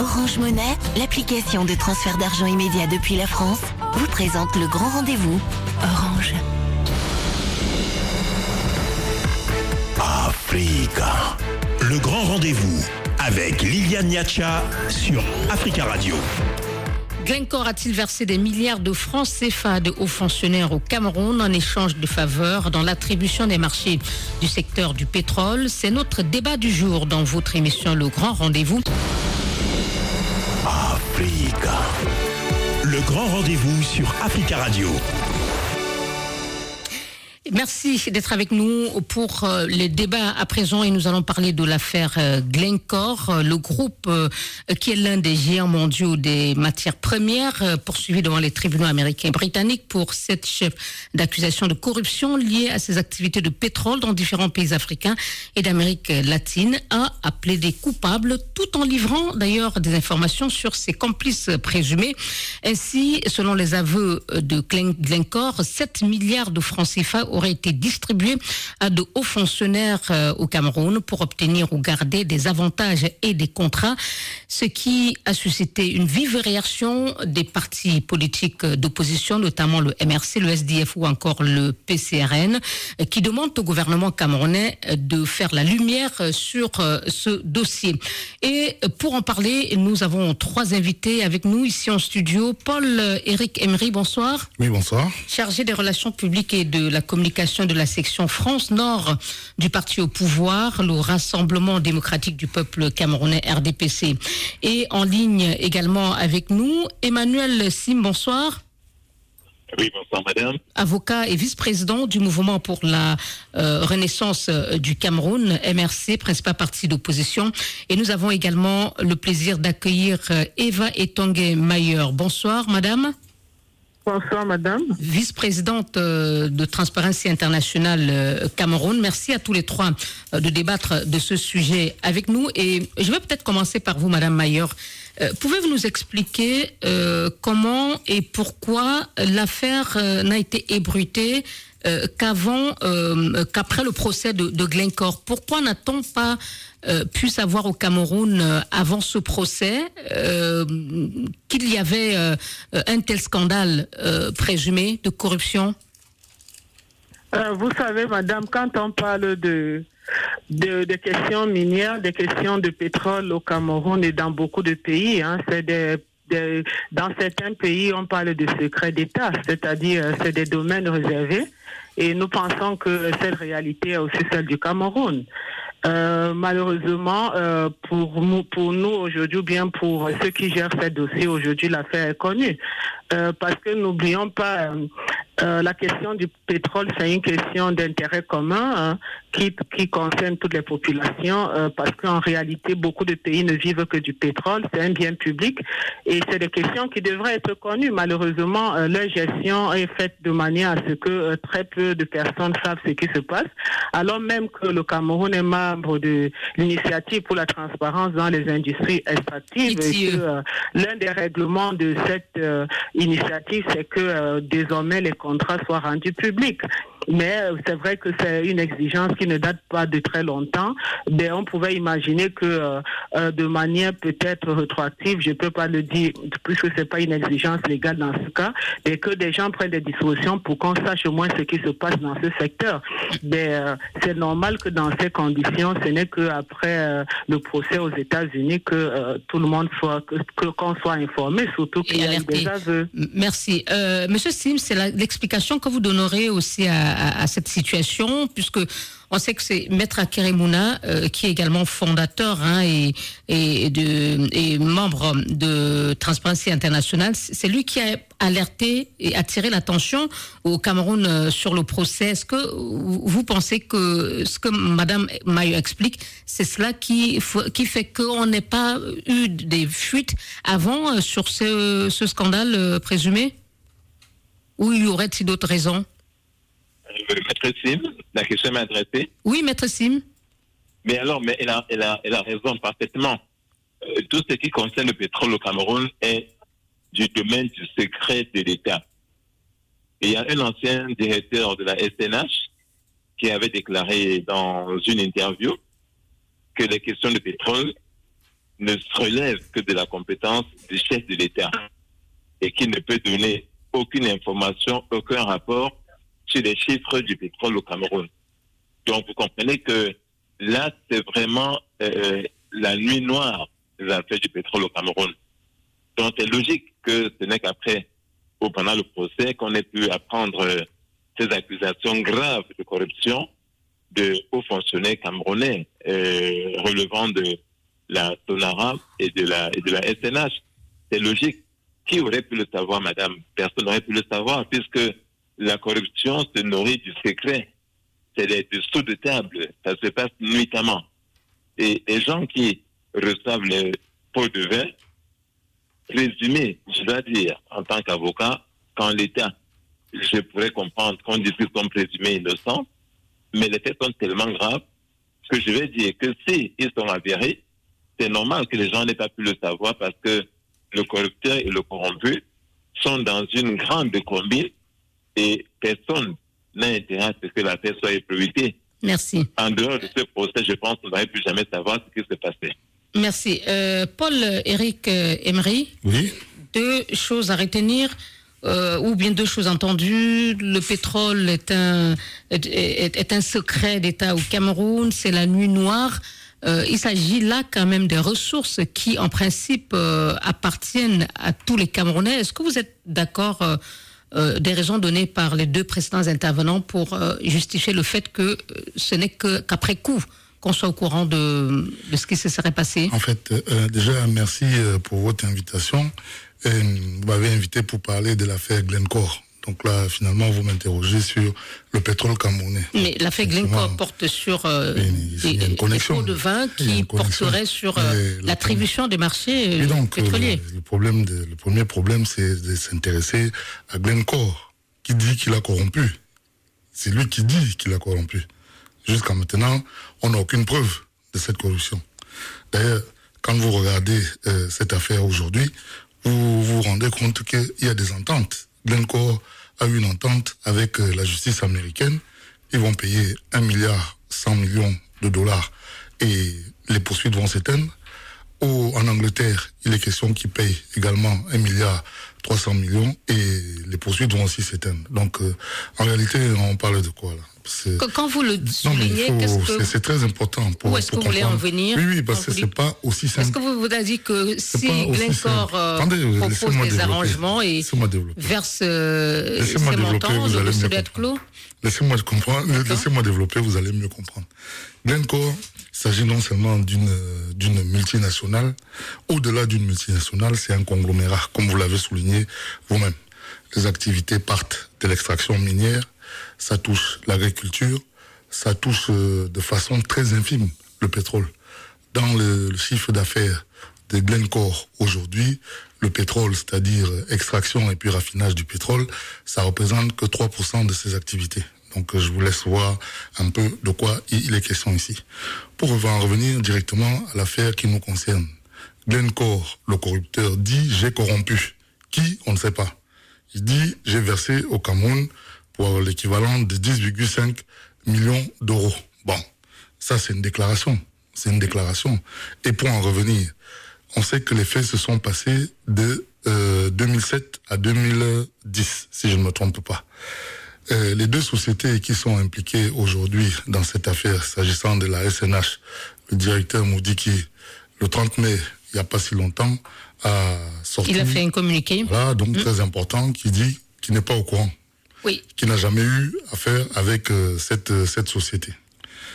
Orange Monnaie, l'application de transfert d'argent immédiat depuis la France, vous présente le grand rendez-vous. Orange. Africa. Le grand rendez-vous avec Liliane Niacha sur Africa Radio. Glencore a-t-il versé des milliards de francs CFA de hauts fonctionnaires au Cameroun en échange de faveurs dans l'attribution des marchés du secteur du pétrole? C'est notre débat du jour dans votre émission Le Grand Rendez-vous. Le grand rendez-vous sur Africa Radio. Merci d'être avec nous pour euh, les débats à présent et nous allons parler de l'affaire euh, Glencore, euh, le groupe qui est l'un des géants mondiaux des matières premières poursuivi devant les tribunaux américains et britanniques pour sept chefs d'accusation de corruption liés à ses activités de pétrole dans différents pays africains et d'Amérique latine a appelé des coupables tout en livrant d'ailleurs des informations sur ses complices présumés. Ainsi, selon les aveux de Glencore, 7 milliards de francs CFA aurait été distribué à de hauts fonctionnaires euh, au Cameroun pour obtenir ou garder des avantages et des contrats, ce qui a suscité une vive réaction des partis politiques d'opposition, notamment le MRC, le SDF ou encore le PCRN, qui demandent au gouvernement camerounais de faire la lumière sur euh, ce dossier. Et pour en parler, nous avons trois invités avec nous ici en studio. Paul-Éric Emery, bonsoir. Oui, bonsoir. Chargé des relations publiques et de la communication de la section France Nord du parti au pouvoir, le Rassemblement démocratique du peuple camerounais RDPC. Et en ligne également avec nous, Emmanuel Sim, bonsoir. Oui, bonsoir madame. Avocat et vice-président du mouvement pour la euh, renaissance euh, du Cameroun, MRC, principal parti d'opposition. Et nous avons également le plaisir d'accueillir euh, Eva Etongue Mayer. Bonsoir madame. Bonsoir, madame. Vice-présidente euh, de Transparency International euh, Cameroun. Merci à tous les trois euh, de débattre de ce sujet avec nous. Et je vais peut-être commencer par vous, madame Mayer. Pouvez-vous nous expliquer comment et pourquoi l'affaire n'a été ébruitée qu'avant, qu'après le procès de, de Glencore? Pourquoi n'a-t-on pas euh, pu savoir au Cameroun euh, avant ce procès euh, qu'il y avait un tel scandale présumé de corruption? Vous savez, madame, quand on parle de, de, questions minières, des questions de pétrole au Cameroun et dans beaucoup de pays, hein, c'est dans certains pays, on parle de secret d'État, c'est-à-dire c'est des domaines réservés. Et nous pensons que cette réalité est aussi celle du Cameroun. Euh, malheureusement, euh, pour nous, pour nous aujourd'hui, ou bien pour ceux qui gèrent ces dossiers aujourd'hui, l'affaire est connue. Euh, parce que n'oublions pas, euh, la question du pétrole, c'est une question d'intérêt commun hein, qui, qui concerne toutes les populations, euh, parce qu'en réalité, beaucoup de pays ne vivent que du pétrole, c'est un bien public, et c'est des questions qui devraient être connues. Malheureusement, leur gestion est faite de manière à ce que très peu de personnes savent ce qui se passe, alors même que le Cameroun est membre de l'initiative pour la transparence dans les industries extractives, et que l'un des règlements de cette initiative, c'est que euh, désormais les contrats soient rendus publics. Mais euh, c'est vrai que c'est une exigence qui ne date pas de très longtemps. Mais on pouvait imaginer que euh, euh, de manière peut-être rétroactive, je ne peux pas le dire puisque c'est pas une exigence légale dans ce cas, mais que des gens prennent des dispositions pour qu'on sache au moins ce qui se passe dans ce secteur. Mais c'est normal que dans ces conditions, ce n'est qu'après le procès aux États-Unis que tout le monde soit que qu'on soit informé, surtout qu'il y a des aveux. Merci, Monsieur Sim, c'est l'explication que vous donnerez aussi à à, cette situation, puisque on sait que c'est Maître Akeremouna, euh, qui est également fondateur hein, et, et, de, et membre de Transparency International. C'est lui qui a alerté et attiré l'attention au Cameroun euh, sur le procès. Est-ce que vous pensez que ce que Madame Mayo explique, c'est cela qui, qui fait qu'on n'ait pas eu des fuites avant euh, sur ce, ce scandale présumé? Ou y aurait-il d'autres raisons? Maître Sim, la question m'a adressée. Oui, Maître Sim. Mais alors, mais elle, a, elle, a, elle a raison parfaitement. Euh, tout ce qui concerne le pétrole au Cameroun est du domaine du secret de l'État. il y a un ancien directeur de la SNH qui avait déclaré dans une interview que les questions de pétrole ne relève que de la compétence du chef de l'État et qui ne peut donner aucune information, aucun rapport sur les chiffres du pétrole au Cameroun. Donc vous comprenez que là, c'est vraiment euh, la nuit noire des affaires du pétrole au Cameroun. Donc c'est logique que ce n'est qu'après ou pendant le procès qu'on ait pu apprendre euh, ces accusations graves de corruption de hauts fonctionnaires camerounais euh, relevant de la SONARA et de la, et de la SNH. C'est logique. Qui aurait pu le savoir, madame? Personne n'aurait pu le savoir, puisque la corruption se nourrit du secret. C'est des dessous de table. Ça se passe nuitamment. Et les gens qui reçoivent les pots de vin, présumés, je dois dire, en tant qu'avocat, quand l'État, je pourrais comprendre qu'on dise qu'ils sont présumés innocents, mais les faits sont tellement graves que je vais dire que si ils sont avérés, c'est normal que les gens n'aient pas pu le savoir parce que le corrupteur et le corrompu sont dans une grande combine et personne n'a intérêt à ce que la paix soit éprouvé. Merci. En dehors de ce procès, je pense qu'on n'aurait plus jamais savoir ce qui s'est passé. Merci. Euh, Paul-Éric euh, Emery, Oui, deux choses à retenir. euh, ou bien deux choses entendues. Le pétrole est un, est, est- est un secret d'État au Cameroun, c'est la nuit noire. Euh, il s'agit là quand même des ressources qui, en principe, euh, appartiennent à tous les Camerounais. Est-ce que vous êtes d'accord euh, des raisons données par les deux précédents intervenants pour euh, justifier le fait que euh, ce n'est qu'après coup qu'on soit au courant de, de ce qui se serait passé en fait, déjà, merci pour votre invitation. Vous m'avez invité pour parler de l'affaire Glencore. Donc là, finalement, vous m'interrogez sur le pétrole camerounais. Mais l'affaire. Glencore porte sur euh, il y a une des, connexion. de vin qui porteraient sur euh, l'attribution des marchés euh, Et donc, pétroliers. le, le problème de- le premier problème, c'est de s'intéresser à Glencore, qui dit qu'il a corrompu. C'est lui qui dit qu'il a corrompu. Jusqu'à maintenant, on n'a aucune preuve de cette corruption. D'ailleurs, quand vous regardez euh, cette affaire aujourd'hui, vous vous rendez compte qu'il y a des ententes. Glencore a eu une entente avec euh, la justice américaine. Ils vont payer 1 milliard 100 millions de dollars et les poursuites vont s'éteindre. Au, en Angleterre, il est question qu'ils payent également 1 milliard 300 millions et les poursuites vont aussi s'éteindre. Donc, euh, en réalité, on parle de quoi là? Quand vous le soulignez, c'est que, c'est très important pour Où est-ce que vous voulez en venir? Oui, oui, parce que c'est pas aussi est-ce simple. que vous vous avez dit que si Glencore euh, Attendez, propose des développer. arrangements et verse euh, ces montants, vous le allez mieux clos Laissez-moi comprendre, laissez-moi développer, vous allez mieux comprendre. Glencore, il s'agit non seulement d'une multinationale, au-delà d'une multinationale, c'est un conglomérat, comme vous l'avez souligné vous-même. Les activités partent de l'extraction minière, ça touche l'agriculture, ça touche euh, de façon très infime le pétrole. Dans le, chiffre d'affaires de Glencore aujourd'hui, le pétrole, c'est-à-dire extraction et puis raffinage du pétrole, ça représente que 3% de ses activités. Donc je vous laisse voir un peu de quoi il est question ici. Pour en revenir directement à l'affaire qui nous concerne. Glencore, le corrupteur, dit j'ai corrompu. Qui? On ne sait pas. Il dit j'ai versé au Cameroun pour l'équivalent de 10,5 millions d'euros. Bon, ça c'est une déclaration. C'est une déclaration. Et pour en revenir, on sait que les faits se sont passés de euh, 2007 à 2010, si je ne me trompe pas. Euh, les deux sociétés qui sont impliquées aujourd'hui dans cette affaire, s'agissant de la SNH, le directeur Moudiki, le 30 mai, il n'y a pas si longtemps, a sorti Il a fait un communiqué. voilà, donc très important, qui dit qu'il n'est pas au courant, Oui. qu'il n'a jamais eu affaire avec euh, cette, euh, cette société.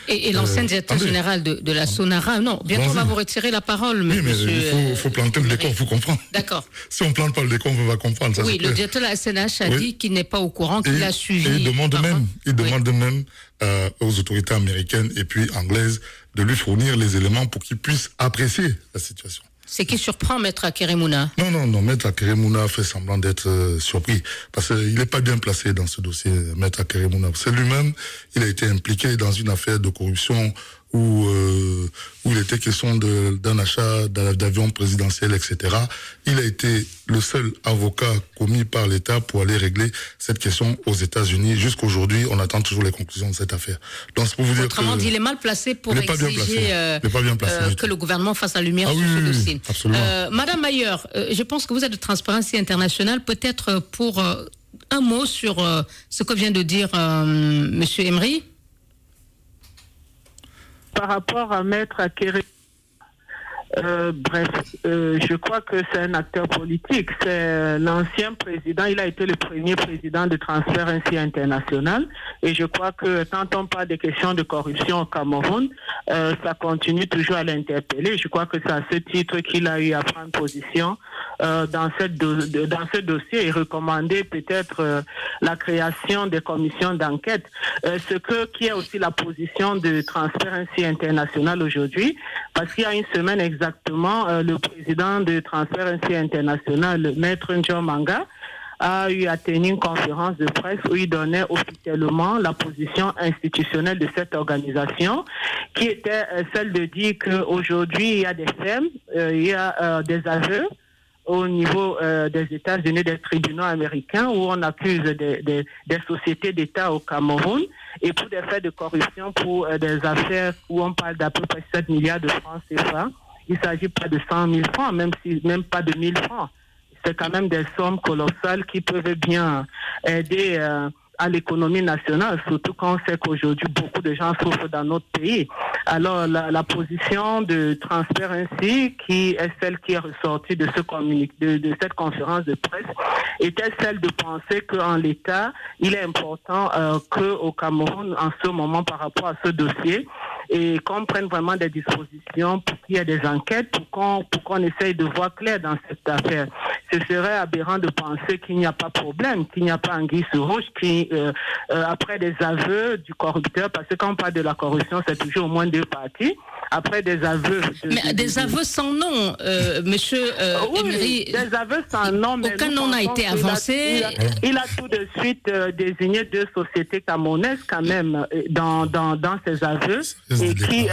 Et, et l'ancien Euh, directeur attendez. général de, de la Sonara, non, bientôt on va vous retirer la parole, Oui, mais monsieur. il faut, euh, faut planter le décor, Emery. faut comprendre. D'accord. Si on plante pas le décor, on va comprendre. Ça, Oui, le clair. directeur de la SNH a Oui. dit qu'il n'est pas au courant, qu'il a suivi. Et il demande même, il Oui. demande même euh, aux autorités américaines et puis anglaises de lui fournir les éléments pour qu'il puisse apprécier la situation. Ce qui surprend Maître Akeremouna. Non, non, non, Maître Akeremouna fait semblant d'être euh, surpris parce qu'il n'est pas bien placé dans ce dossier, Maître Akeremouna. C'est lui-même, il a été impliqué dans une affaire de corruption où, euh, où il était question d'un achat d'avion présidentiel, etc. Il a été le seul avocat commis par l'État pour aller régler cette question aux États-Unis. Jusqu'aujourd'hui, on attend toujours les conclusions de cette affaire. Donc, pour vous dire Autrement dit, il est mal placé pour exiger euh, que le gouvernement fasse la lumière ah sur ce dossier. absolument. Madame Mayer, je pense que vous êtes de Transparency International. Peut-être pour un mot sur ce que vient de dire Monsieur Emery par rapport à Maître Akere, euh, bref, euh, je crois que c'est un acteur politique. C'est l'ancien président. Il a été le premier président de Transparency International. Et je crois que quand on parle des questions de corruption au Cameroun, euh, ça continue toujours à l'interpeller. Je crois que c'est à ce titre qu'il a eu à prendre position euh, dans, cette dans ce dossier et recommander peut-être euh, la création des commissions d'enquête. Euh, ce que qui est aussi la position de Transparency International aujourd'hui, parce qu'il y a une semaine exactement, le président de Transparency International, Maître Njo Manga, a eu à tenir une conférence de presse où il donnait officiellement la position institutionnelle de cette organisation, qui était celle de dire qu'aujourd'hui, il y a des fermes, il y a des aveux, au niveau euh, des États-Unis, des tribunaux américains, où on accuse des, des, des sociétés d'État au Cameroun et pour des faits de corruption, pour euh, des affaires où on parle d'à peu près 7 milliards de francs CFA. Il ne s'agit pas de 100 000 francs, même, si, même pas de 1000 francs. C'est quand même des sommes colossales qui peuvent bien aider euh, à l'économie nationale, surtout quand on sait qu'aujourd'hui beaucoup de gens souffrent dans notre pays. Alors la, position de Transparency, qui est celle qui est ressortie de, ce de, de cette conférence de presse, était celle de penser qu'en l'État, il est important euh, qu'au Cameroun, en ce moment, par rapport à ce dossier, et qu'on prenne vraiment des dispositions pour qu'il y ait des enquêtes, pour qu'on pour qu'on essaye de voir clair dans cette affaire. Ce serait aberrant de penser qu'il n'y a pas de problème, qu'il n'y a pas un guise rouge, qui euh, euh, après des aveux du corrupteur, parce que quand on parle de la corruption, c'est toujours au moins deux parties. Après des aveux. mais des aveux sans nom, euh, Monsieur oui, Des aveux sans nom. Mais aucun nom n'a été avancé. Il a, tout de suite désigné deux sociétés camerounaises quand même dans dans dans ses aveux et qui,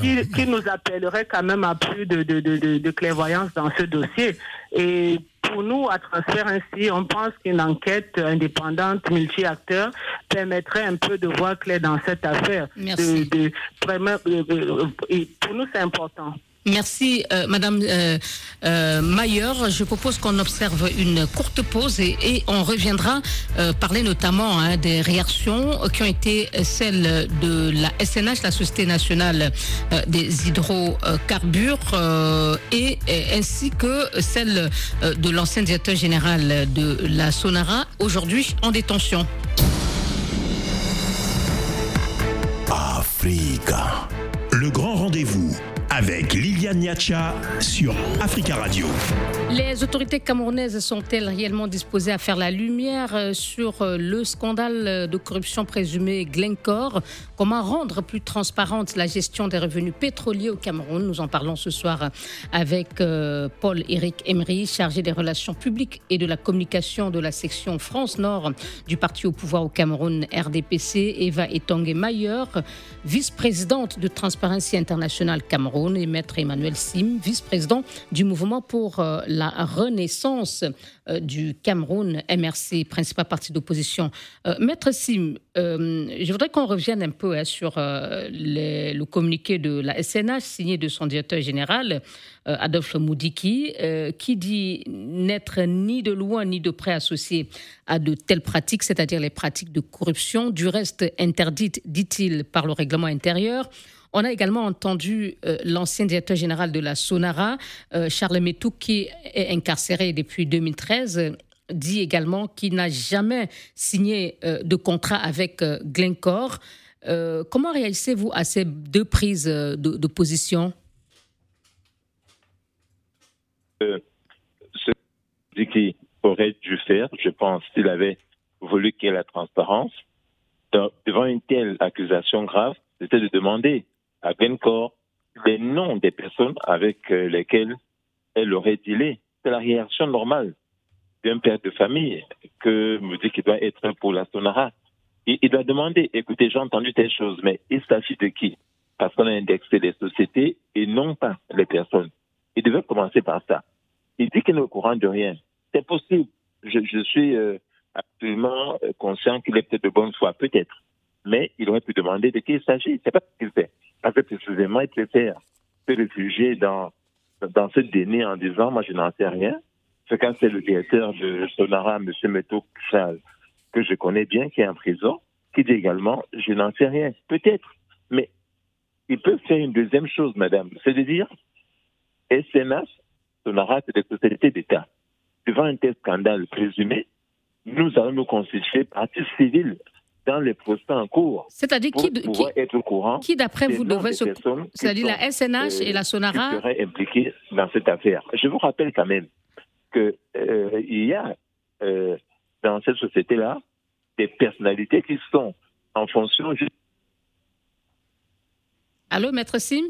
qui, qui, nous appellerait quand même à plus de, de, de, de clairvoyance dans ce dossier. Et pour nous, à transfert ainsi, on pense qu'une enquête indépendante, multi-acteurs, permettrait un peu de voir clair dans cette affaire. Merci. De, pour nous, c'est important. Merci, euh, Madame euh, euh, Mayer. Je propose qu'on observe une courte pause et, on reviendra parler notamment hein, des réactions qui ont été celles de la SNH, la Société nationale des hydrocarbures, et, ainsi que celle de l'ancien directeur général de la Sonara, aujourd'hui en détention. Africa, le grand rendez-vous avec Liliane Niacha sur Africa Radio. Les autorités camerounaises sont-elles réellement disposées à faire la lumière euh, sur euh, le scandale de corruption présumé Glencore? Comment rendre plus transparente la gestion des revenus pétroliers au Cameroun? Nous en parlons ce soir avec euh, Paul-Éric Emery, chargé des relations publiques et de la communication de la section France Nord du parti au pouvoir au Cameroun RDPC, Eva Etongue Mayer, vice-présidente de Transparency International Cameroun et Maître Emmanuel Sim, vice-président du mouvement pour euh, la renaissance euh, du Cameroun, MRC, principal parti d'opposition. Euh, Maître Sim, je voudrais qu'on revienne un peu hein, sur le communiqué de la SNH signé de son directeur général, Adolphe Moudiki, qui dit n'être ni de loin ni de près associé à de telles pratiques, c'est-à-dire les pratiques de corruption, du reste interdites, dit-il, par le règlement intérieur. On a également entendu euh, l'ancien directeur général de la Sonara, euh, Charles Metou, qui est incarcéré depuis 2013 dit également qu'il n'a jamais signé euh, de contrat avec Glencore. comment réagissez-vous à ces deux prises de, position? Ce qu'il aurait dû faire, je pense, s'il avait voulu qu'il y ait la transparence, devant une telle accusation grave, c'était de demander à Glencore les noms des personnes avec euh, lesquelles elle aurait dealé. C'est la réaction normale d'un père de famille que me dit qu'il doit être pour la Sonara. Il, doit demander, écoutez, j'ai entendu telle chose, mais il s'agit de qui? Parce qu'on a indexé les sociétés et non pas les personnes. Il devait commencer par ça. Il dit qu'il n'est au courant de rien. C'est possible. Je, je suis euh, absolument euh, conscient qu'il est peut-être de bonne foi, peut-être. Mais il aurait pu demander de qui il s'agit. C'est pas ce qu'il fait. Que précisément, il préfère se réfugier dans, dans ce déni en disant, moi, je n'en sais rien. C'est quand c'est le directeur de Sonara, M. Meto que je connais bien, qui est en prison, qui dit également, je n'en sais rien. Peut-être. Mais il peut faire une deuxième chose, madame. C'est de dire, SNH, Sonara, c'est des sociétés d'État. Devant un tel scandale présumé, nous allons nous constituer partie civile dans les procès en cours. C'est-à-dire qui, qui, être au courant qui d'après vous devrait se... C'est-à-dire la SNH et la Sonara qui seraient impliquées dans cette affaire. Je vous rappelle quand même qu'il euh, y a euh, dans cette société-là des personnalités qui sont en fonction... Allô, Maître Sim?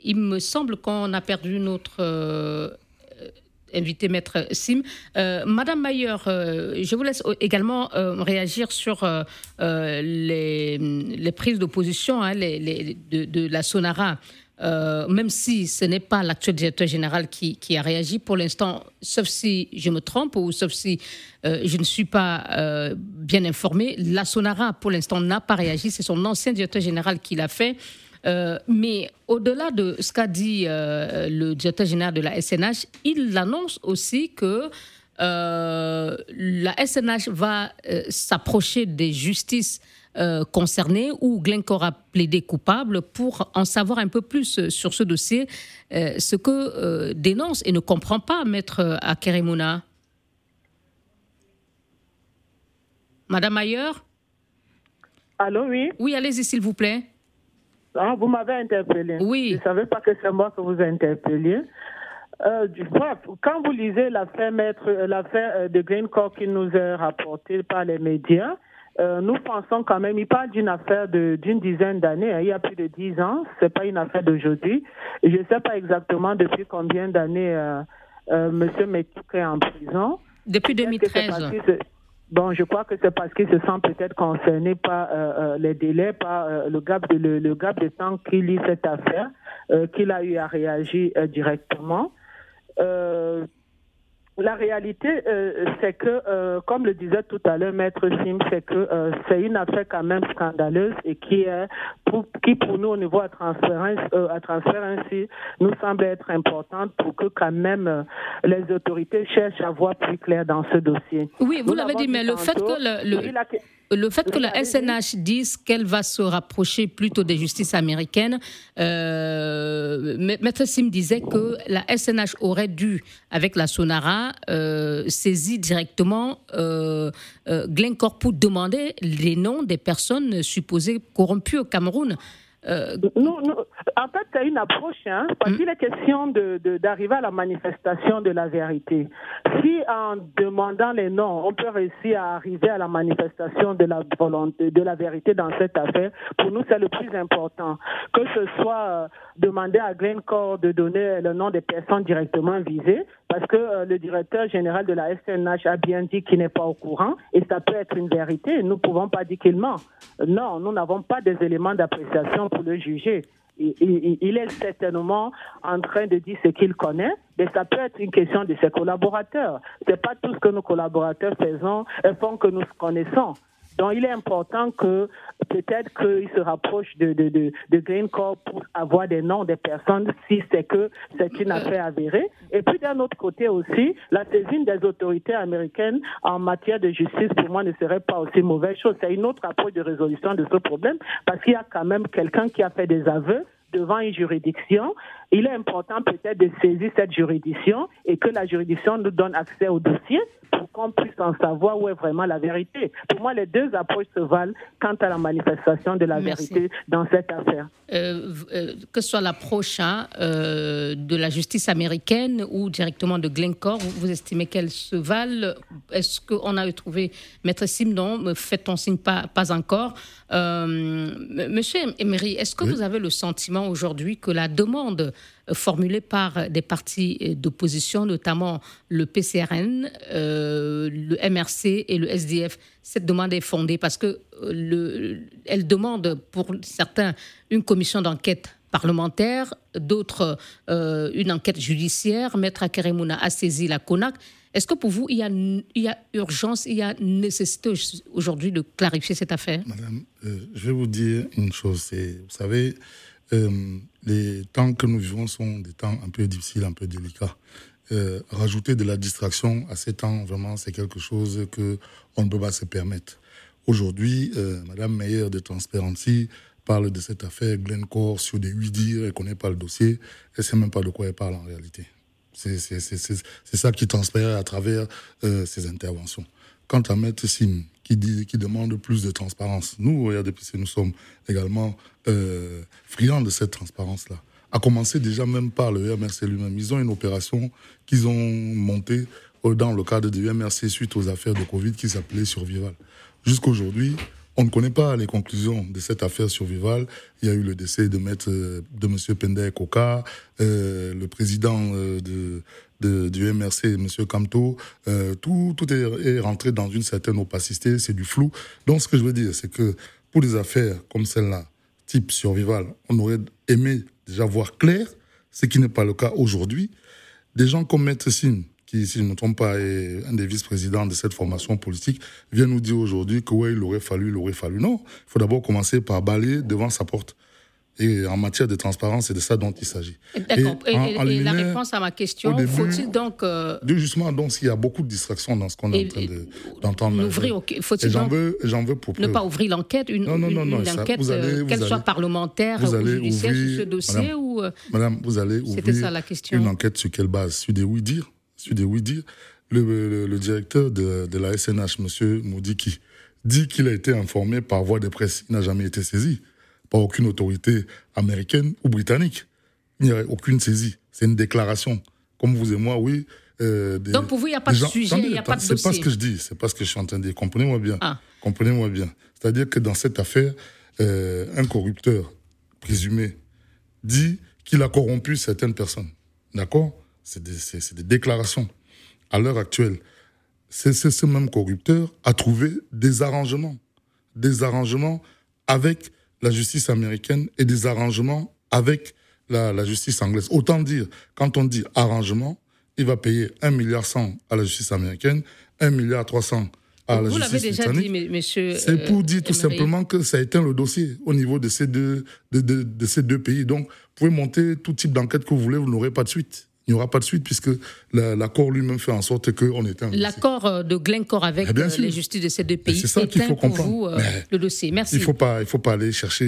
Il me semble qu'on a perdu notre... Invité Maître Sim. Euh, Madame Mayer, euh, je vous laisse également euh, réagir sur les, prises d'opposition hein, de, la Sonara. même si ce n'est pas l'actuel directeur général qui, qui, a réagi pour l'instant, sauf si je me trompe ou sauf si je ne suis pas bien informé, la Sonara pour l'instant n'a pas réagi. C'est son ancien directeur général qui l'a fait. Euh, mais au-delà de ce qu'a dit euh, le directeur général de la SNH, il annonce aussi que euh, la SNH va s'approcher des justices concernées où Glencore a plaidé coupable pour en savoir un peu plus sur ce dossier, ce que dénonce et ne comprend pas Maître Akeremouna. Madame Ayer Allô, oui Oui, allez-y, s'il vous plaît. Ah, vous m'avez interpellé. Oui. Je ne savais pas que c'est moi que vous interpelliez. Euh, quand vous lisez l'affaire euh, l'affaire euh, de Greencore qui nous est rapportée par les médias, euh, nous pensons quand même, il parle d'une affaire de, d'une dizaine d'années, hein, il y a plus de dix ans, c'est pas une affaire d'aujourd'hui. Je ne sais pas exactement depuis combien d'années euh, euh, Monsieur Métouk est en prison. Depuis 2013. Bon, je crois que c'est parce qu'il se sent peut-être concerné par euh, euh, les délais, par euh, le gap de le, le, gap de temps qu'il lit cette affaire, qu'il a eu à réagir directement. La réalité, euh, c'est que, euh, comme le disait tout à l'heure Maître Sim, c'est que euh, c'est une affaire quand même scandaleuse et qui est, pour, qui pour nous au niveau à transférence, à transférence, nous semble être importante pour que quand même les autorités cherchent à voir plus clair dans ce dossier. Oui, vous l'avez dit, mais le fait que le, le fait que la SNH dise qu'elle va se rapprocher plutôt des justices américaines, euh, Maître Sim disait que la SNH aurait dû, avec la Sonara, euh, saisir directement euh, euh, Glencore pour demander les noms des personnes supposées corrompues au Cameroun. Non, non, en fait, c'est une approche, hein, parce qu'il est question d'arriver de, d'arriver à la manifestation de la vérité. Si en demandant les noms, on peut réussir à arriver à la manifestation de la volonté, de la vérité dans cette affaire, pour nous, c'est le plus important. Que ce soit euh, demander à Glencore de donner le nom des personnes directement visées, parce que euh, le directeur général de la SNH a bien dit qu'il n'est pas au courant, et ça peut être une vérité. Nous ne pouvons pas dire qu'il ment. Non, nous n'avons pas des éléments d'appréciation pour le juger. Il, est certainement en train de dire ce qu'il connaît, mais ça peut être une question de ses collaborateurs. C'est pas tout ce que nos collaborateurs faisons, font que nous connaissons. Donc, il est important que peut-être qu'il se rapproche de, de, de, de Green Corp pour avoir des noms des personnes si c'est que c'est une affaire avérée. Et puis, d'un autre côté aussi, la saisine des autorités américaines en matière de justice, pour moi, ne serait pas aussi mauvaise chose. C'est une autre approche de résolution de ce problème parce qu'il y a quand même quelqu'un qui a fait des aveux devant une juridiction, il est important peut-être de saisir cette juridiction et que la juridiction nous donne accès au dossier pour qu'on puisse en savoir où est vraiment la vérité. Pour moi, les deux approches se valent quant à la manifestation de la vérité dans cette affaire. Euh, euh, que ce soit l'approche hein, euh, de la justice américaine ou directement de Glencore, vous, estimez qu'elles se valent Est-ce qu'on a trouvé Maître Sim Non, faites-on signe pas, pas encore? Monsieur Emery, est-ce que vous avez le sentiment aujourd'hui que la demande formulée par des partis d'opposition, notamment le PCRN, le MRC et le SDF, cette demande est fondée parce que le, elle demande pour certains une commission d'enquête parlementaire, d'autres euh, une enquête judiciaire. Maître Akeremouna a saisi la CONAC. Est-ce que pour vous, il y, a, urgence, il y a nécessité aujourd'hui de clarifier cette affaire? Madame, euh, je vais vous dire une chose. Vous savez, euh, les temps que nous vivons sont des temps un peu difficiles, un peu délicats. rajouter de la distraction à ces temps, vraiment, c'est quelque chose que on ne peut pas se permettre. Aujourd'hui, Madame Meyer de Transparency parle de cette affaire Glencore sur des huit dires, elle connaît pas le dossier, elle ne sait même pas de quoi elle parle en réalité. C'est ça qui transparaît à travers euh, ces interventions. Quant à Maître Sim, qui, demande plus de transparence, nous, au RDPC, nous sommes également euh, friands de cette transparence-là. À commencer déjà même par le MRC lui-même. Ils ont une opération qu'ils ont montée euh, dans le cadre du MRC suite aux affaires de Covid qui s'appelait Survival. Jusqu'aujourd'hui, on ne connaît pas les conclusions de cette affaire survivale. Il y a eu le décès de maître de euh, le président euh, de, du MRC, Monsieur Kamto. Euh, tout, tout est, rentré dans une certaine opacité, c'est du flou. Donc, ce que je veux dire, c'est que pour des affaires comme celle-là, type survival, on aurait aimé déjà voir clair, ce qui n'est pas le cas aujourd'hui. Des gens comme Maître Sim, qui, si je ne me trompe pas, est un des vice-présidents de cette formation politique, vient nous dire aujourd'hui que ouais, il aurait fallu, il aurait fallu. Non, il faut d'abord commencer par balayer devant sa porte. Et en matière de transparence, c'est de ça dont il s'agit. D'accord. Et, la réponse à ma question, faut-il donc... Euh... Justement, donc, il y a beaucoup de distractions dans ce qu'on est en train d'entendre. De, faut-il donc veux, veux pour ne pas ouvrir l'enquête, une, non, non, non, une, enquête, euh, qu'elle soit parlementaire ou judiciaire sur ce dossier Madame, ou... Euh, Madame, vous allez ouvrir ça, la question. une enquête sur quelle base? Sur des oui-dire sur des oui-dire le, le, directeur de, de, la SNH, M. Moudiki, dit qu'il a été informé par voie de presse. Il n'a jamais été saisi par aucune autorité américaine ou britannique. Il n'y a aucune saisie. C'est une déclaration. Comme vous et moi, oui. Euh, Donc pour vous, il n'y a pas de sujet, il n'y a pas de dossier. C'est pas ce que je dis, c'est pas ce que je suis en train de dire. Comprenez-moi bien. Ah. Comprenez-moi bien. C'est-à-dire que dans cette affaire, euh, un corrupteur présumé dit qu'il a corrompu certaines personnes. D'accord? C'est des, des déclarations à l'heure actuelle, c'est ce même corrupteur a trouvé des arrangements, des arrangements avec la justice américaine et des arrangements avec la, justice anglaise. Autant dire, quand on dit arrangement, il va payer 1 milliard 100 à la justice américaine, 1 milliard 300 à la justice déjà dit, monsieur. C'est pour dire tout simplement que ça éteint le dossier au niveau de ces deux, de, de ces deux pays. Donc, vous pouvez monter tout type d'enquête que vous voulez, vous n'aurez pas de suite il n'y aura pas de suite puisque l'accord lui-même fait en sorte qu'on un. L'accord euh, de Glencore avec eh euh, les justices de ces deux pays c'est ça qu'il faut comprendre. Vous, euh, le dossier. Merci. Il ne faut, pas, il faut pas aller chercher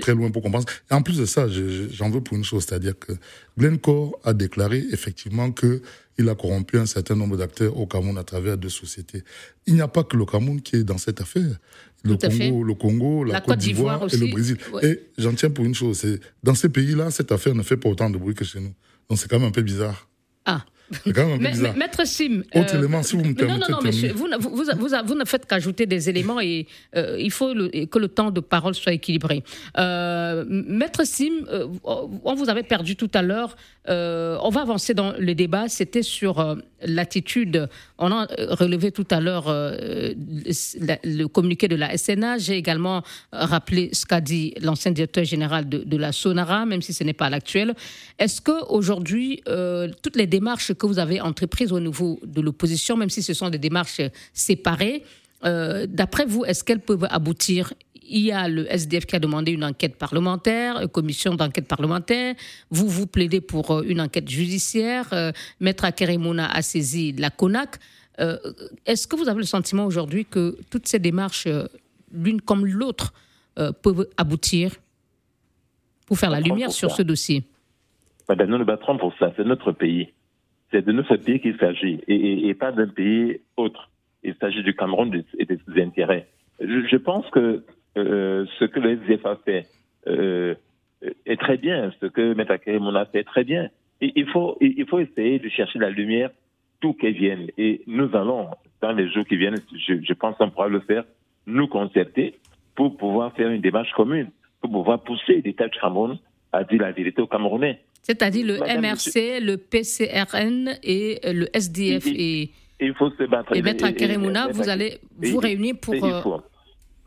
très loin pour comprendre. Et en plus de ça, j'en veux pour une chose, c'est-à-dire que Glencore a déclaré effectivement que il a corrompu un certain nombre d'acteurs au Cameroun à travers deux sociétés. Il n'y a pas que le Cameroun qui est dans cette affaire. Le Congo, le Congo, la, Côte d'Ivoire et le Brésil. Et j'en tiens pour une chose, c'est dans ces pays-là, cette affaire ne fait pas autant de bruit que chez nous. Donc c'est quand même un peu bizarre. Ah. C'est quand même un peu bizarre. Maître Sim. Autre euh, élément, si vous me permettez. Non, non, non, monsieur, vous, vous, vous, ne faites qu'ajouter des éléments et euh, il faut que le temps de parole soit équilibré. Euh, Maître Sim, on vous avait perdu tout à l'heure. on va avancer dans le débat. C'était sur l'attitude. On a relevé tout à l'heure le communiqué de la SNA. J'ai également rappelé ce qu'a dit l'ancien directeur général de, de, la Sonara, même si ce n'est pas l'actuel. Est-ce qu'aujourd'hui, toutes les démarches que vous avez entreprises au niveau de l'opposition, même si ce sont des démarches séparées, euh, d'après vous, est-ce qu'elles peuvent aboutir? Il y a le SDF qui a demandé une enquête parlementaire, une commission d'enquête parlementaire. Vous, vous plaidez pour euh, une enquête judiciaire. Euh, Maître Akerimona a saisi la CONAC. Est-ce que vous avez le sentiment aujourd'hui que toutes ces démarches, l'une comme l'autre, peuvent aboutir pour faire la lumière sur ce dossier? Madame, nous nous battrons pour ça. C'est notre pays c'est de notre pays qu'il s'agit et, pas d'un pays autre. Il s'agit du Cameroun et de ses intérêts. Je, pense que euh, ce que le SDF a fait euh, est très bien, ce que M. a fait est très bien. Il, faut, il faut essayer de chercher la lumière d'où qu'elle vienne. Et nous allons, dans les jours qui viennent, je, pense qu'on pourra le faire, nous concerter pour pouvoir faire une démarche commune, pour pouvoir pousser l'État du Cameroun à dire la vérité aux Camerounais. C'est-à-dire le MRC, le PCRN et le SDF. et, il faut se battre. Et Maître Keremouna, vous allez vous réunir pour. Il faut,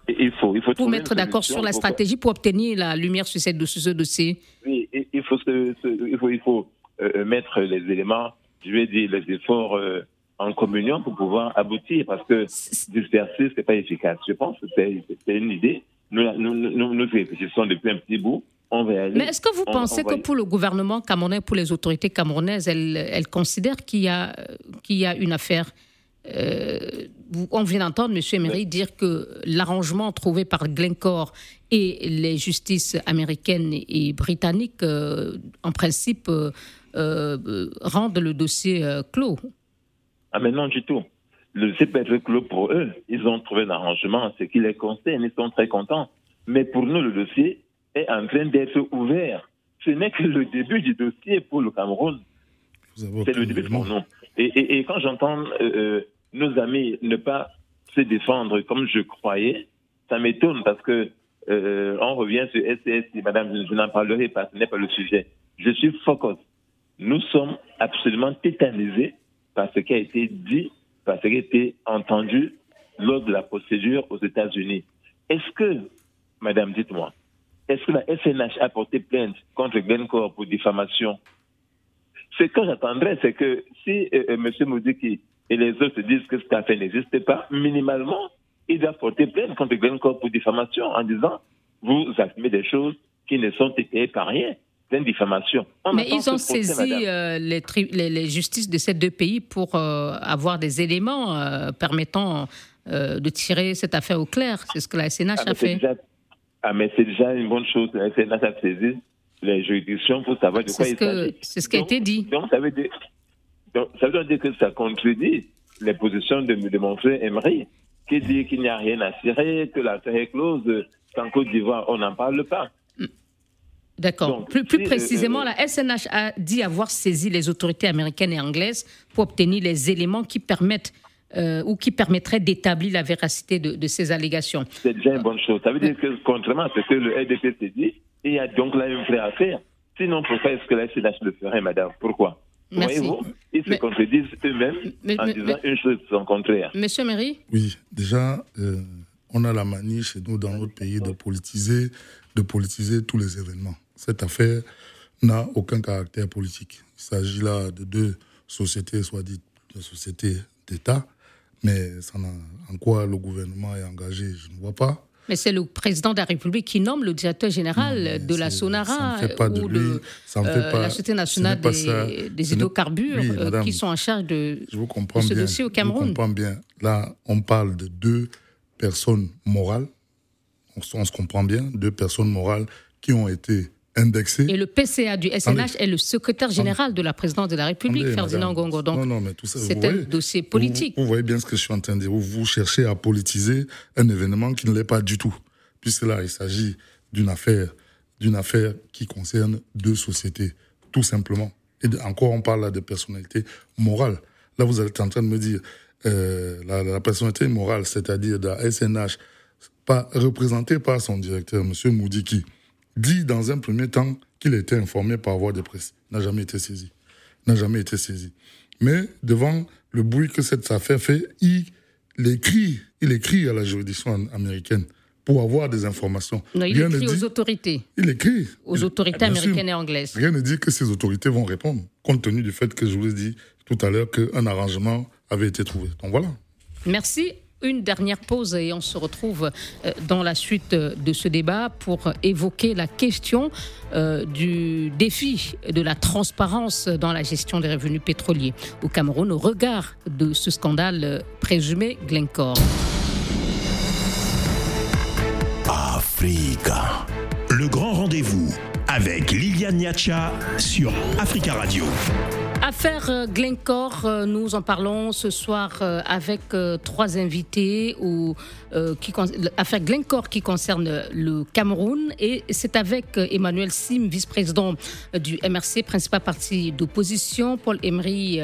il faut, il faut pour mettre d'accord sur la stratégie pour obtenir la lumière sur, cette, sur ce dossier. Oui, il faut, il faut, il faut euh, mettre les éléments, je vais dire, les efforts euh, en communion pour pouvoir aboutir, parce que disperser, c'est pas efficace. Je pense que c'est une idée. Nous, nous, nous, nous réfléchissons depuis un petit bout. On va aller, Mais est-ce que vous pensez que pour le gouvernement camerounais, pour les autorités camerounaises, elles, elles considèrent qu'il y, a, qu'il y a une affaire euh, on vient d'entendre M. Emery dire que l'arrangement trouvé par Glencore et les justices américaines et britanniques, euh, en principe, euh, euh, rendent le dossier clos. Ah, mais non du tout. Le dossier peut être clos pour eux. Ils ont trouvé un arrangement, ce qui les concerne, ils sont très contents. Mais pour nous, le dossier est en train d'être ouvert. Ce n'est que le début du dossier pour le Cameroun. C'est le début pour nous. Et, quand j'entends nos amis ne pas se défendre comme je croyais, ça m'étonne parce que euh, on revient sur SCS, madame, je, n'en parlerai pas, ce n'est pas le sujet. Je suis focus. Nous sommes absolument tétanisés par ce qui a été dit, par ce qui a été entendu lors de la procédure aux États-Unis. Est-ce que, madame, dites-moi, est-ce que la SNH a porté plainte contre Glencore pour diffamation? Ce que j'attendrais, c'est que si euh, euh, M. Moudiki et les autres disent que cette affaire n'existe pas, minimalement, il doit porter plainte contre Glencore pour diffamation en disant vous affirmez des choses qui ne sont étayées par rien. C'est une diffamation. Mais ils ont saisi euh, les, les, justices de ces deux pays pour euh, avoir des éléments euh, permettant de tirer cette affaire au clair. C'est ce que la SNH ah, a fait. Ah, mais c'est déjà une bonne chose. La SNH a saisi les juridictions pour savoir de quoi il s'agit. C'est ce qui a été dit. Donc, ça veut dire donc, ça veut dire que ça contredit les positions de, de mon frère Emery, qui dit qu'il n'y a rien à cirer, que l'affaire est close, qu'en Côte d'Ivoire, on n'en parle pas. D'accord. Plus, plus, précisément, euh, la SNH a dit avoir saisi les autorités américaines et anglaises pour obtenir les éléments qui permettent euh, ou qui permettraient d'établir la véracité de, ces allégations. C'est déjà une bonne chose. Ça veut dire que, contrairement à ce que le RDP s'est dit, il y a donc là une vraie affaire. Sinon, pourquoi est-ce que la SNH le ferait, madame? Pourquoi? Voyez-vous Ils se contredisent eux-mêmes en disant une chose sans contraire. Monsieur Méry? Oui, déjà, euh, on a la manie chez nous, dans notre pays, de politiser, de politiser tous les événements. Cette affaire n'a aucun caractère politique. Il s'agit là de deux sociétés, soit dites de sociétés d'État, mais en quoi le gouvernement est engagé, je ne vois pas. Mais c'est le président de la République qui nomme le directeur général de la Sonara ou de la Société nationale des, hydrocarbures euh, qui sont en charge de, ce dossier au Cameroun. Je comprends bien. Là, on parle de deux personnes morales. On, se comprend bien, deux personnes morales qui ont été Et le PCA du SNH est le secrétaire général de la présidence de la République, Ferdinand Gongo. Donc, c'est un dossier politique. Vous, voyez bien ce que je suis en train de dire. Vous, cherchez à politiser un événement qui ne l'est pas du tout. Puisque là, il s'agit d'une affaire, d'une affaire qui concerne deux sociétés, tout simplement. Et encore, on parle là de personnalité morale. Là, vous êtes en train de me dire, euh, la, personnalité morale, c'est-à-dire de la SNH, pas représentée par son directeur, M. Moudiki, dit dans un premier temps qu'il était informé par voie de presse. N'a jamais été saisi. N'a jamais été saisi. Mais devant le bruit que cette affaire fait, il, écrit, il écrit à la juridiction américaine pour avoir des informations. Non, il écrit aux autorités. Il écrit. Aux autorités américaines et anglaises. Rien ne dit que ces autorités vont répondre, compte tenu du fait que je vous ai dit tout à l'heure qu'un arrangement avait été trouvé. Donc voilà. Merci. Une dernière pause et on se retrouve euh, dans la suite de ce débat pour évoquer la question euh, du défi de la transparence dans la gestion des revenus pétroliers au Cameroun au regard de ce scandale présumé Glencore. Africa. Le grand rendez-vous avec Liliane Niacha sur Africa Radio. Affaire euh, Glencore, euh, nous en parlons ce soir euh, avec trois invités. Ou, qui, affaire Glencore qui concerne le Cameroun. Et c'est avec Emmanuel Sim, vice-président du MRC, principal parti d'opposition, Paul Emery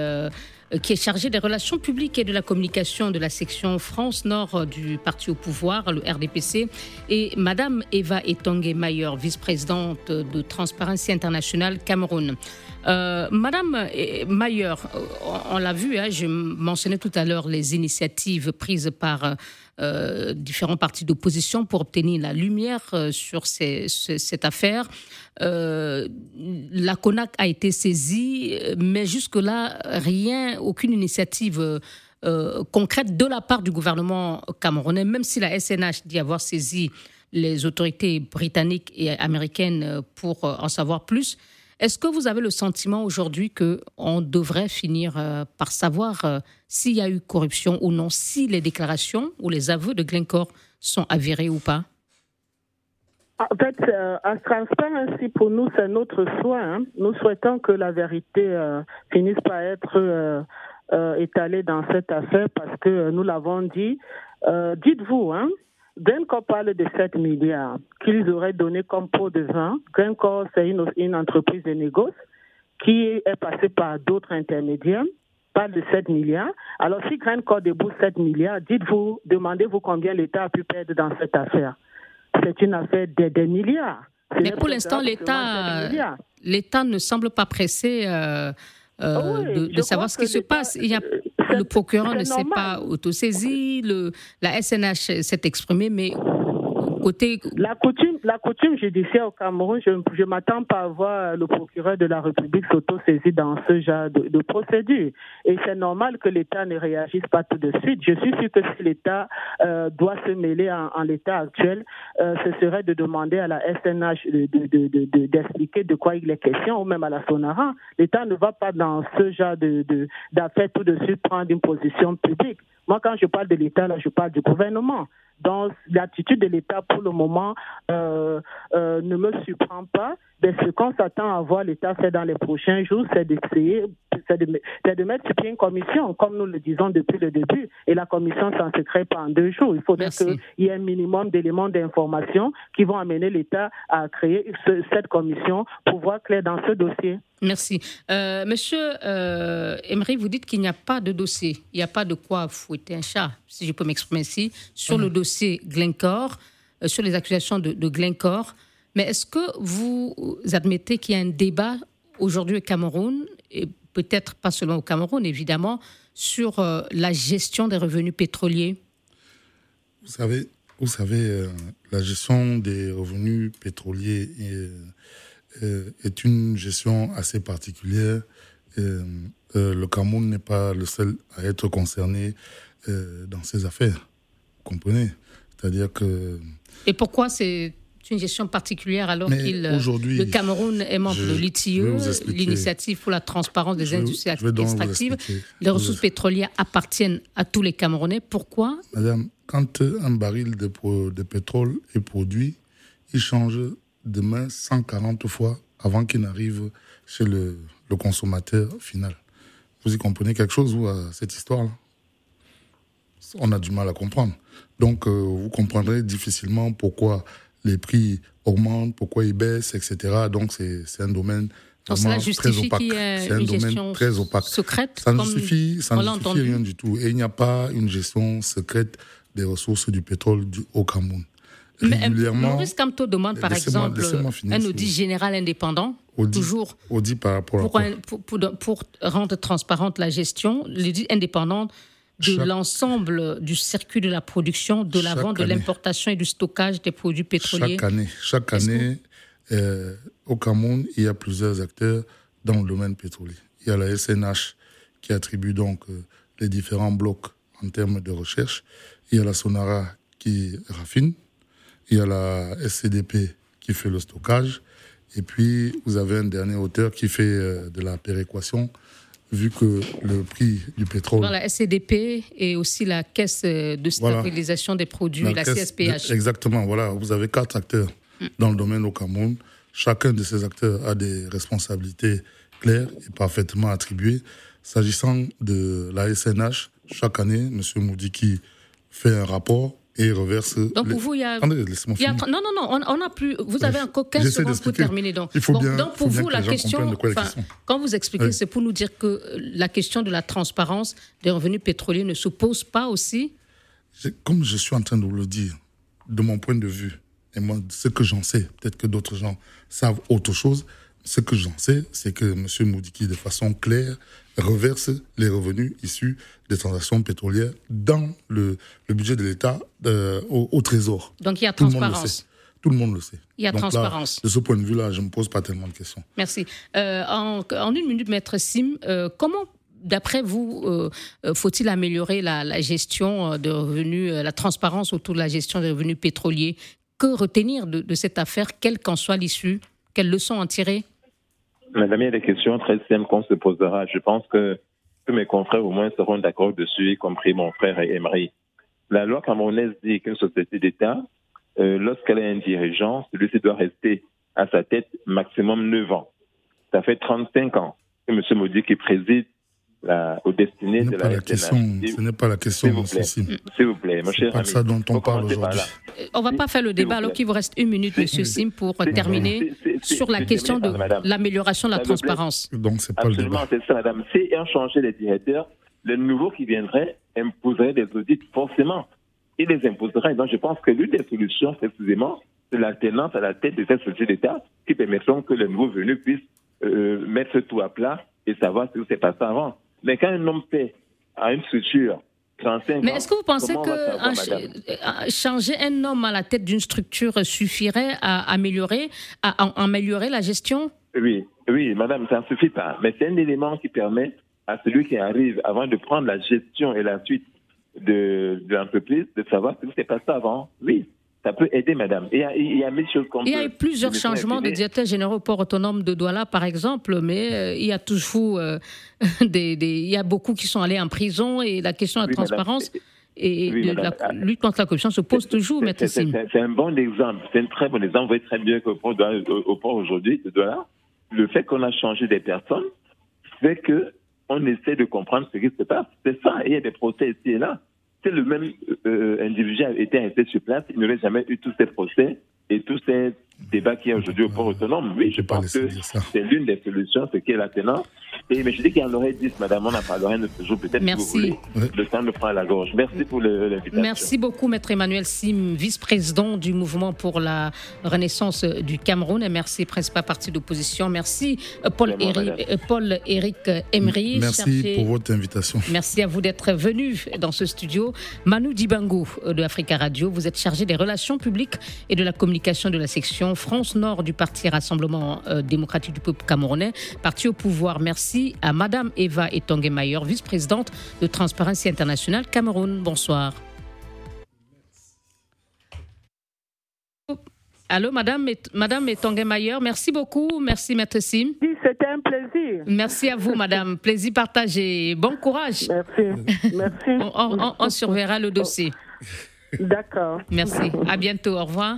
qui est chargé des relations publiques et de la communication de la section France Nord du parti au pouvoir, le RDPC, et Madame Eva Etongue Mayer, vice-présidente de Transparency International Cameroun. Euh, Madame Mayer, on, l'a vu, hein, je mentionnais tout à l'heure les initiatives prises par euh, différents partis d'opposition pour obtenir la lumière euh, sur cette affaire. Euh, la CONAC a été saisie, mais jusque-là, rien, aucune initiative concrète de la part du gouvernement camerounais, même si la SNH dit avoir saisi les autorités britanniques et américaines pour en savoir plus. Est-ce que vous avez le sentiment aujourd'hui qu'on devrait finir euh, par savoir euh, s'il y a eu corruption ou non, si les déclarations ou les aveux de Glencore sont avérés ou pas? En fait, euh, à Transparency, pour nous, c'est notre soin. Hein. Nous souhaitons que la vérité finisse par être étalée dans cette affaire parce que nous l'avons dit. Dites-vous, hein, Glencore parle de 7 milliards qu'ils auraient donné comme pot de vin. Glencore, c'est une, une, entreprise de négoce qui est passée par d'autres intermédiaires, parle de 7 milliards. Alors, si Glencore débourse 7 milliards, dites-vous, demandez-vous combien l'État a pu perdre dans cette affaire. C'est une affaire de des milliards. Mais pour l'instant, l'État, l'État ne semble pas pressé euh, euh, de, savoir ce qui se passe. Il y a le procureur ne s'est pas autosaisi, la SNH s'est exprimée, mais La coutume, la coutume judiciaire au Cameroun, je ne m'attends pas à voir le procureur de la République s'autosaisir dans ce genre de, procédure. Et c'est normal que l'État ne réagisse pas tout de suite. Je suis sûr que si l'État euh, doit se mêler en, l'état actuel, euh, ce serait de demander à la SNH d'expliquer de, de, quoi il est question, ou même à la Sonara. L'État ne va pas dans ce genre d'affaires tout de suite prendre une position publique. Moi, quand je parle de l'État, là, je parle du gouvernement. Donc, l'attitude de l'État, pour le moment, euh, euh, ne me surprend pas. Mais ce qu'on s'attend à voir l'État faire dans les prochains jours, c'est d'essayer, c'est de, mettre sur pied une commission, comme nous le disons depuis le début. Et la commission s'en se crée pas en deux jours. Il faudrait qu'il y ait un minimum d'éléments d'information qui vont amener l'État à créer cette commission pour voir clair dans ce dossier. Merci. Euh, monsieur euh, Emery, vous dites qu'il n'y a pas de dossier. Il n'y a pas de quoi fouetter un chat, si je peux m'exprimer ainsi, sur le mhm. dossier Glencore, euh, sur les accusations de, de Glencore. Mais est-ce que vous admettez qu'il y a un débat aujourd'hui au Cameroun, et peut-être pas seulement au Cameroun, évidemment, sur euh, la gestion des revenus pétroliers? Vous savez, vous savez euh, la gestion des revenus pétroliers est, euh, est une gestion assez particulière. le Cameroun n'est pas le seul à être concerné dans ces affaires. Vous comprenez? C'est-à-dire que... Et pourquoi c'est une gestion particulière alors que le Cameroun est membre de l'ITIE, l'initiative pour la transparence des industries extractives. Les ressources pétrolières appartiennent à tous les Camerounais. Pourquoi? Madame, quand un baril de, de pétrole est produit, il change de main 140 fois avant qu'il n'arrive chez le, le, consommateur final. Vous y comprenez quelque chose, vous, à cette histoire-là? On a du mal à comprendre. Donc, euh, vous comprendrez difficilement pourquoi les prix augmentent, pourquoi ils baissent, etc. Donc c'est un domaine vraiment très opaque. C'est un domaine très opaque. Secrète, ça ne justifie, ça ne justifie rien du tout. Et il n'y a pas une gestion secrète des ressources du pétrole du, au Cameroun. Mais euh, Maurice Camto demande par exemple un audit général indépendant, toujours audit par rapport pour, pour, pour, pour, rendre transparente la gestion, l'audit indépendant de l'ensemble du circuit de la production, de la vente, de l'importation et du stockage des produits pétroliers Chaque année, chaque année euh, au Cameroun, il y a plusieurs acteurs dans le domaine pétrolier. Il y a la SNH qui attribue donc euh, les différents blocs en termes de recherche. Il y a la Sonara qui raffine. Il y a la SCDP qui fait le stockage. Et puis, vous avez un dernier auteur qui fait euh, de la péréquation vu que le prix du pétrole. Dans la SCDP et aussi la caisse de stabilisation des produits, la, CSPH. exactement, voilà. Vous avez quatre acteurs mm. dans le domaine au Cameroun. Chacun de ces acteurs a des responsabilités claires et parfaitement attribuées. S'agissant de la SNH, chaque année, M. Moudiki fait un rapport et reverse. Donc pour vous, il y a. Attendez, y a- non, non, non, on n'a plus. Vous avez encore 15 J'essaie secondes pour terminer. Donc, Il faut Bon, bien- donc faut pour bien vous, que la question. quand vous expliquez, Oui. c'est pour nous dire que euh, la question de la transparence des revenus pétroliers ne se pose pas aussi? Comme je suis en train de vous le dire, de mon point de vue, et moi, ce que j'en sais, peut-être que d'autres gens savent autre chose, ce que j'en sais, c'est que M. Moudiki, de façon claire, reverse les revenus issus des transactions pétrolières dans le, le budget de l'État euh, au, au Trésor. Donc il y a Tout transparence. Tout le monde le sait. Il y a Donc là, transparence. de ce point de vue-là, je ne me pose pas tellement de questions. Merci. Euh, en, en une minute, Maître Sim, euh, comment, d'après vous, euh, faut-il améliorer la, la gestion de revenus, la transparence autour de la gestion des revenus pétroliers? Que retenir de, de cette affaire, quelle qu'en soit l'issue? Quelles leçons en tirer? Madame, il y a des questions très simples qu'on se posera. Je pense que tous mes confrères au moins seront d'accord dessus, y compris mon frère Emery. La loi camerounaise dit qu'une société d'État, euh, lorsqu'elle a un dirigeant, celui-ci doit rester à sa tête maximum 9 ans. Ça fait 35 ans que M. Maudit qui préside la, aux destinées Ce de n'est la pas la question, ce n'est pas la question, S'il vous M. plaît. Sim. S'il vous plaît, mon cher pas ami, ça dont on parle aujourd'hui. Euh, On va pas faire le débat, alors qu'il vous reste une minute, Monsieur Sim, pour terminer sur la question de l'amélioration de la transparence. Donc, c'est pas le Absolument, débat. c'est ça, madame. Si on changeait les directeurs, les nouveaux qui viendraient imposeraient des audits forcément. Ils les imposeraient. Donc, je pense que l'une des solutions, précisément, c'est l'alternance à la tête de cette société d'État qui permettront que les nouveaux venus puissent euh, mettre tout à plat et savoir ce qui s'est passé avant. Mais quand un homme paie à une structure 35 Mais est-ce que vous pensez comment que savoir, euh, changer un homme à la tête d'une structure suffirait à améliorer, à, à améliorer la gestion? Oui, oui, madame, ça ne suffit pas. Mais c'est un élément qui permet à celui qui arrive, avant de prendre la gestion et la suite de, de l'entreprise, de savoir ce qui s'est passé avant. Oui, ça peut aider, madame. Il y a, il y a mille choses qu'on Il y a peut- eu plusieurs changements de appelé. directeurs généraux au port autonome de Douala, par exemple, mais euh, il y a toujours euh, des, des- il y a beaucoup qui sont allés en prison et la question de la Oui, madame. transparence et Oui, de la lutte contre la corruption se pose toujours, C'est- Maître un bon exemple. C'est un très bon exemple. Vous voyez très bien qu'au port aujourd'hui, de Douala, le fait qu'on a changé des personnes fait que on essaie de comprendre ce qui se passe. C'est ça. Il y a des procès ici et là. Si le même euh, individu était resté sur place, il n'aurait jamais eu tous ces procès et tous ces débats qu'il y a aujourd'hui au port autonome. Oui, je pense que c'est l'une des solutions, ce qui est la tenance. Et, mais je dis qu'il y en aurait 10, madame, on en parlera un autre jour, peut-être si Merci. vous voulez. Le temps me prend à la gorge. Merci pour le- l'invitation. Merci beaucoup, Maître Emmanuel Sim, vice-président du mouvement pour la renaissance du Cameroun. Et merci, principal parti d'opposition. Merci, euh, Paul, euh, Paul Éric Emery. Merci chargé- pour votre invitation. Merci à vous d'être venu dans ce studio. Manu Dibango euh, de Africa Radio, vous êtes chargé des relations publiques et de la communication de la section France Nord du Parti Rassemblement euh, démocratique du peuple camerounais, parti au pouvoir. Merci à Madame Eva Etongue-Mayer, vice-présidente de Transparency International Cameroun. Bonsoir. Allô, Madame, Madame Etongue-Mayer, merci beaucoup. Merci, Maître Sim. Oui, C'était un plaisir. Merci à vous, Madame. Plaisir partagé. Bon courage. Merci. Merci. On- on surveillera le dossier. D'accord. Merci. À bientôt. Au revoir.